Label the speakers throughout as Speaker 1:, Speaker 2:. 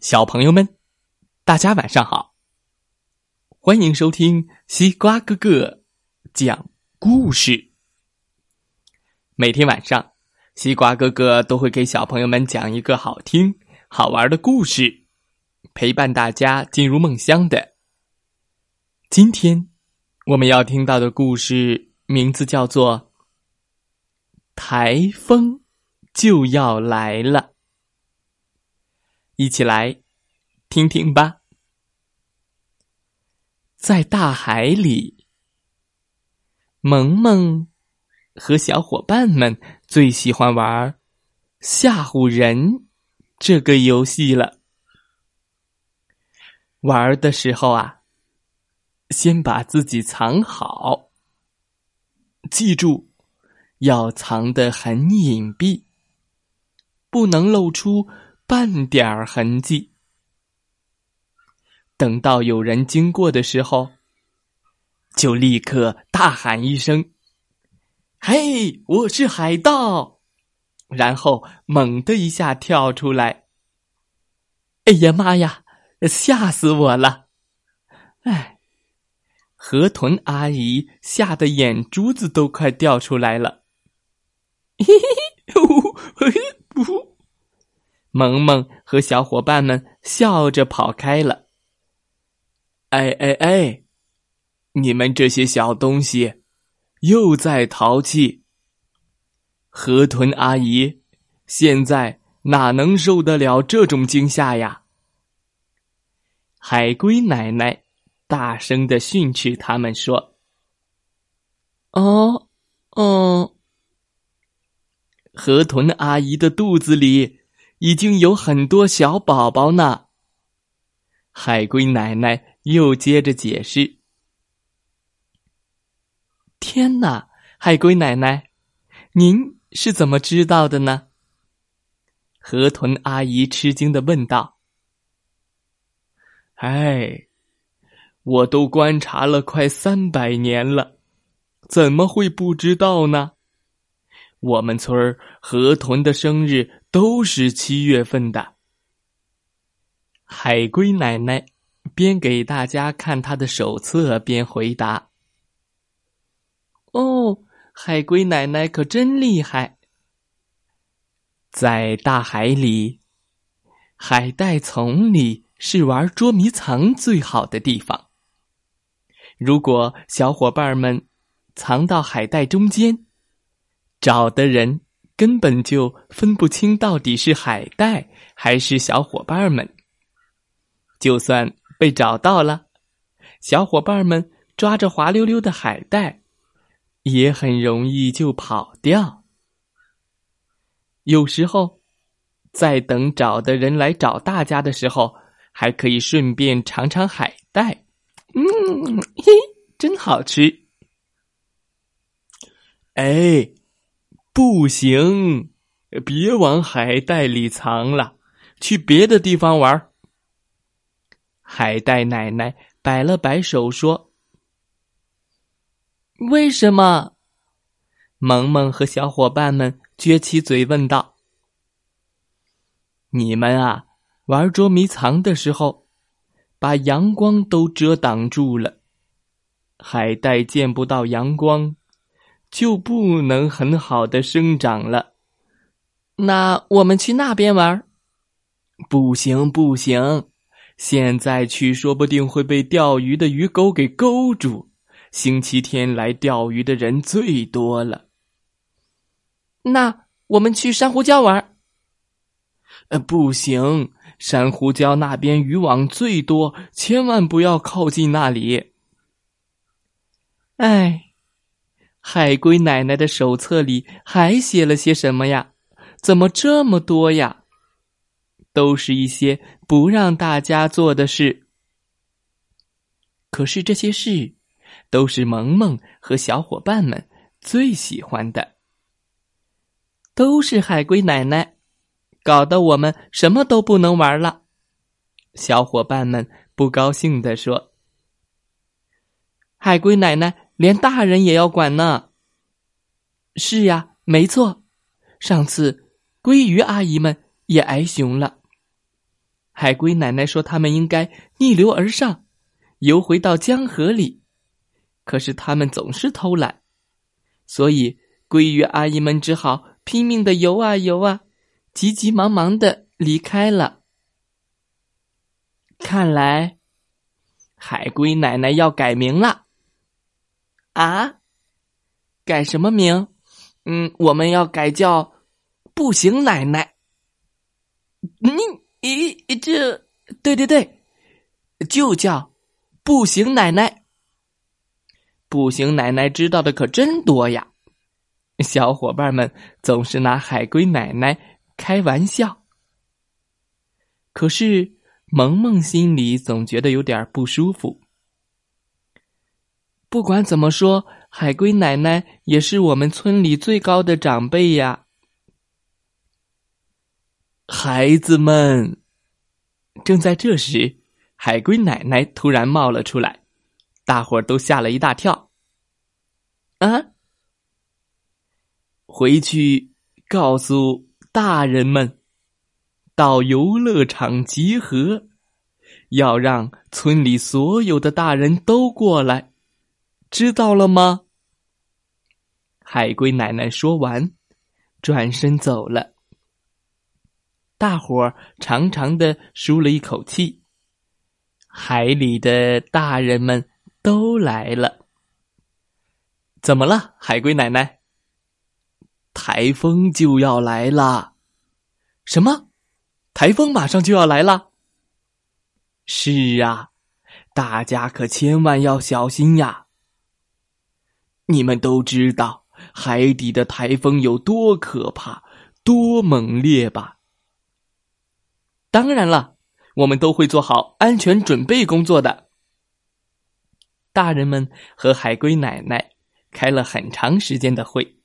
Speaker 1: 小朋友们，大家晚上好！欢迎收听西瓜哥哥讲故事。每天晚上，西瓜哥哥都会给小朋友们讲一个好听、好玩的故事，陪伴大家进入梦乡的。今天我们要听到的故事名字叫做《台风就要来了》。一起来听听吧。在大海里，萌萌和小伙伴们最喜欢玩吓唬人这个游戏了。玩的时候啊，先把自己藏好，记住要藏得很隐蔽，不能露出。半点儿痕迹。等到有人经过的时候，就立刻大喊一声：“嘿，我是海盗！”然后猛的一下跳出来。哎呀妈呀，吓死我了！哎，河豚阿姨吓得眼珠子都快掉出来了。嘿嘿嘿，嘿。萌萌和小伙伴们笑着跑开了。哎哎哎！你们这些小东西，又在淘气。河豚阿姨现在哪能受得了这种惊吓呀？海龟奶奶大声的训斥他们说：“哦，哦，河豚阿姨的肚子里。”已经有很多小宝宝呢。海龟奶奶又接着解释：“天哪，海龟奶奶，您是怎么知道的呢？”河豚阿姨吃惊的问道。“哎，我都观察了快三百年了，怎么会不知道呢？”我们村儿河豚的生日都是七月份的。海龟奶奶边给大家看她的手册边回答：“哦，海龟奶奶可真厉害。在大海里，海带丛里是玩捉迷藏最好的地方。如果小伙伴们藏到海带中间。”找的人根本就分不清到底是海带还是小伙伴们。就算被找到了，小伙伴们抓着滑溜溜的海带，也很容易就跑掉。有时候，在等找的人来找大家的时候，还可以顺便尝尝海带。嗯，嘿，真好吃。哎。不行，别往海带里藏了，去别的地方玩。海带奶奶摆了摆手说：“为什么？”萌萌和小伙伴们撅起嘴问道：“你们啊，玩捉迷藏的时候，把阳光都遮挡住了，海带见不到阳光。”就不能很好的生长了。那我们去那边玩？不行不行，现在去说不定会被钓鱼的鱼钩给勾住。星期天来钓鱼的人最多了。那我们去珊瑚礁玩？呃，不行，珊瑚礁那边渔网最多，千万不要靠近那里。哎。海龟奶奶的手册里还写了些什么呀？怎么这么多呀？都是一些不让大家做的事。可是这些事，都是萌萌和小伙伴们最喜欢的。都是海龟奶奶，搞得我们什么都不能玩了。小伙伴们不高兴地说：“海龟奶奶。”连大人也要管呢。是呀，没错。上次鲑鱼阿姨们也挨熊了。海龟奶奶说他们应该逆流而上，游回到江河里。可是他们总是偷懒，所以鲑鱼阿姨们只好拼命的游啊游啊，急急忙忙的离开了。看来，海龟奶奶要改名了。啊？改什么名？嗯，我们要改叫步行奶奶。你咦，这对对对，就叫步行奶奶。步行奶奶知道的可真多呀！小伙伴们总是拿海龟奶奶开玩笑。可是萌萌心里总觉得有点不舒服。不管怎么说，海龟奶奶也是我们村里最高的长辈呀。孩子们，正在这时，海龟奶奶突然冒了出来，大伙儿都吓了一大跳。啊！回去告诉大人们，到游乐场集合，要让村里所有的大人都过来。知道了吗？海龟奶奶说完，转身走了。大伙儿长长的舒了一口气。海里的大人们都来了。怎么了，海龟奶奶？台风就要来了。什么？台风马上就要来了？是啊，大家可千万要小心呀！你们都知道海底的台风有多可怕、多猛烈吧？当然了，我们都会做好安全准备工作的。大人们和海龟奶奶开了很长时间的会，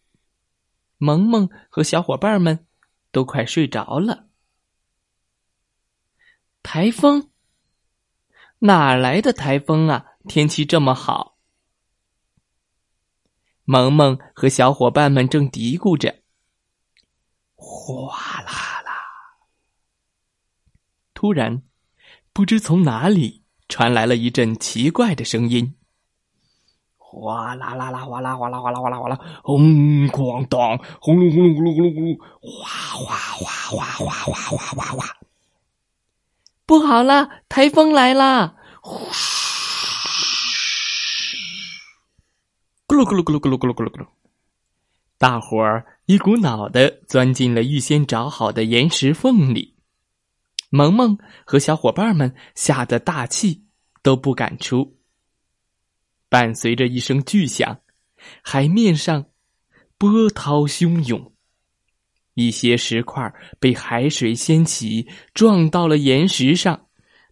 Speaker 1: 萌萌和小伙伴们都快睡着了。台风？哪来的台风啊？天气这么好。萌萌和小伙伴们正嘀咕着，哗啦啦！突然，不知从哪里传来了一阵奇怪的声音，哗啦啦啦，哗啦哗啦哗啦哗啦哗啦，轰哐当，轰隆轰隆轰隆轰隆轰隆，哗哗哗哗哗哗哗哗！不好了，台风来了！呼！咕噜咕噜咕噜咕噜咕噜咕噜，大伙儿一股脑的钻进了预先找好的岩石缝里。萌萌和小伙伴们吓得大气都不敢出。伴随着一声巨响，海面上波涛汹涌，一些石块被海水掀起，撞到了岩石上，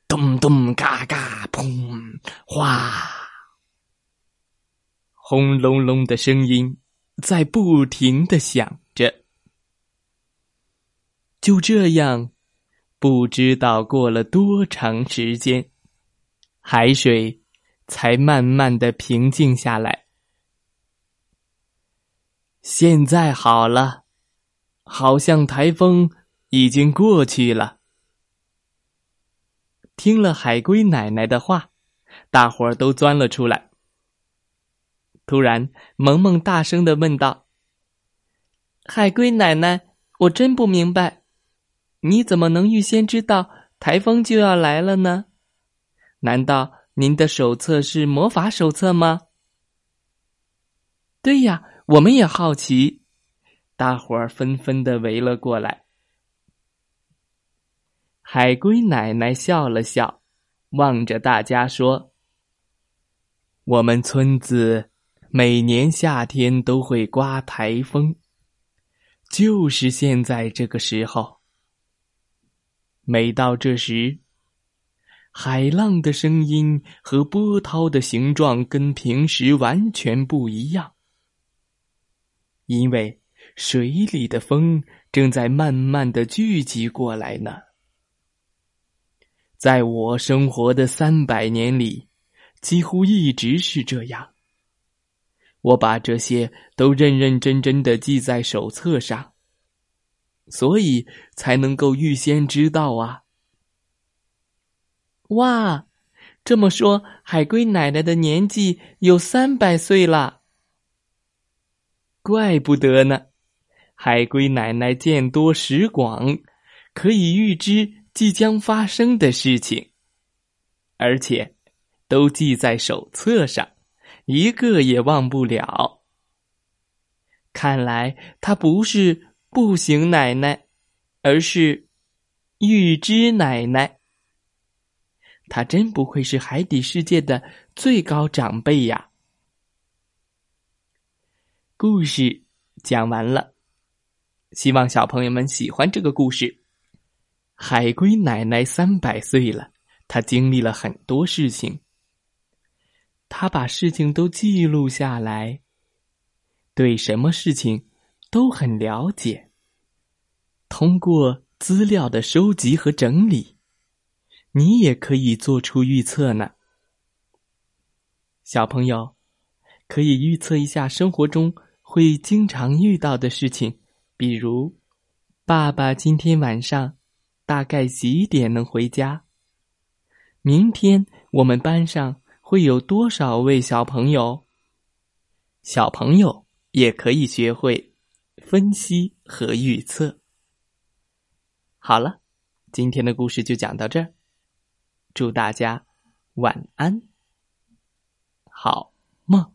Speaker 1: 咚咚嘎嘎，砰，哗。轰隆隆的声音在不停的响着，就这样，不知道过了多长时间，海水才慢慢的平静下来。现在好了，好像台风已经过去了。听了海龟奶奶的话，大伙儿都钻了出来。突然，萌萌大声的问道：“海龟奶奶，我真不明白，你怎么能预先知道台风就要来了呢？难道您的手册是魔法手册吗？”“对呀，我们也好奇。”大伙儿纷纷的围了过来。海龟奶奶笑了笑，望着大家说：“我们村子。”每年夏天都会刮台风，就是现在这个时候。每到这时，海浪的声音和波涛的形状跟平时完全不一样，因为水里的风正在慢慢的聚集过来呢。在我生活的三百年里，几乎一直是这样。我把这些都认认真真的记在手册上，所以才能够预先知道啊。哇，这么说，海龟奶奶的年纪有三百岁了。怪不得呢，海龟奶奶见多识广，可以预知即将发生的事情，而且都记在手册上，一个也忘不了。看来他不是步行奶奶，而是预知奶奶。他真不愧是海底世界的最高长辈呀！故事讲完了，希望小朋友们喜欢这个故事。海龟奶奶三百岁了，她经历了很多事情，他把事情都记录下来，对什么事情都很了解。通过资料的收集和整理。你也可以做出预测呢，小朋友，可以预测一下生活中会经常遇到的事情，比如，爸爸今天晚上大概几点能回家？明天我们班上会有多少位小朋友？小朋友也可以学会分析和预测。好了，今天的故事就讲到这儿。祝大家晚安，好梦。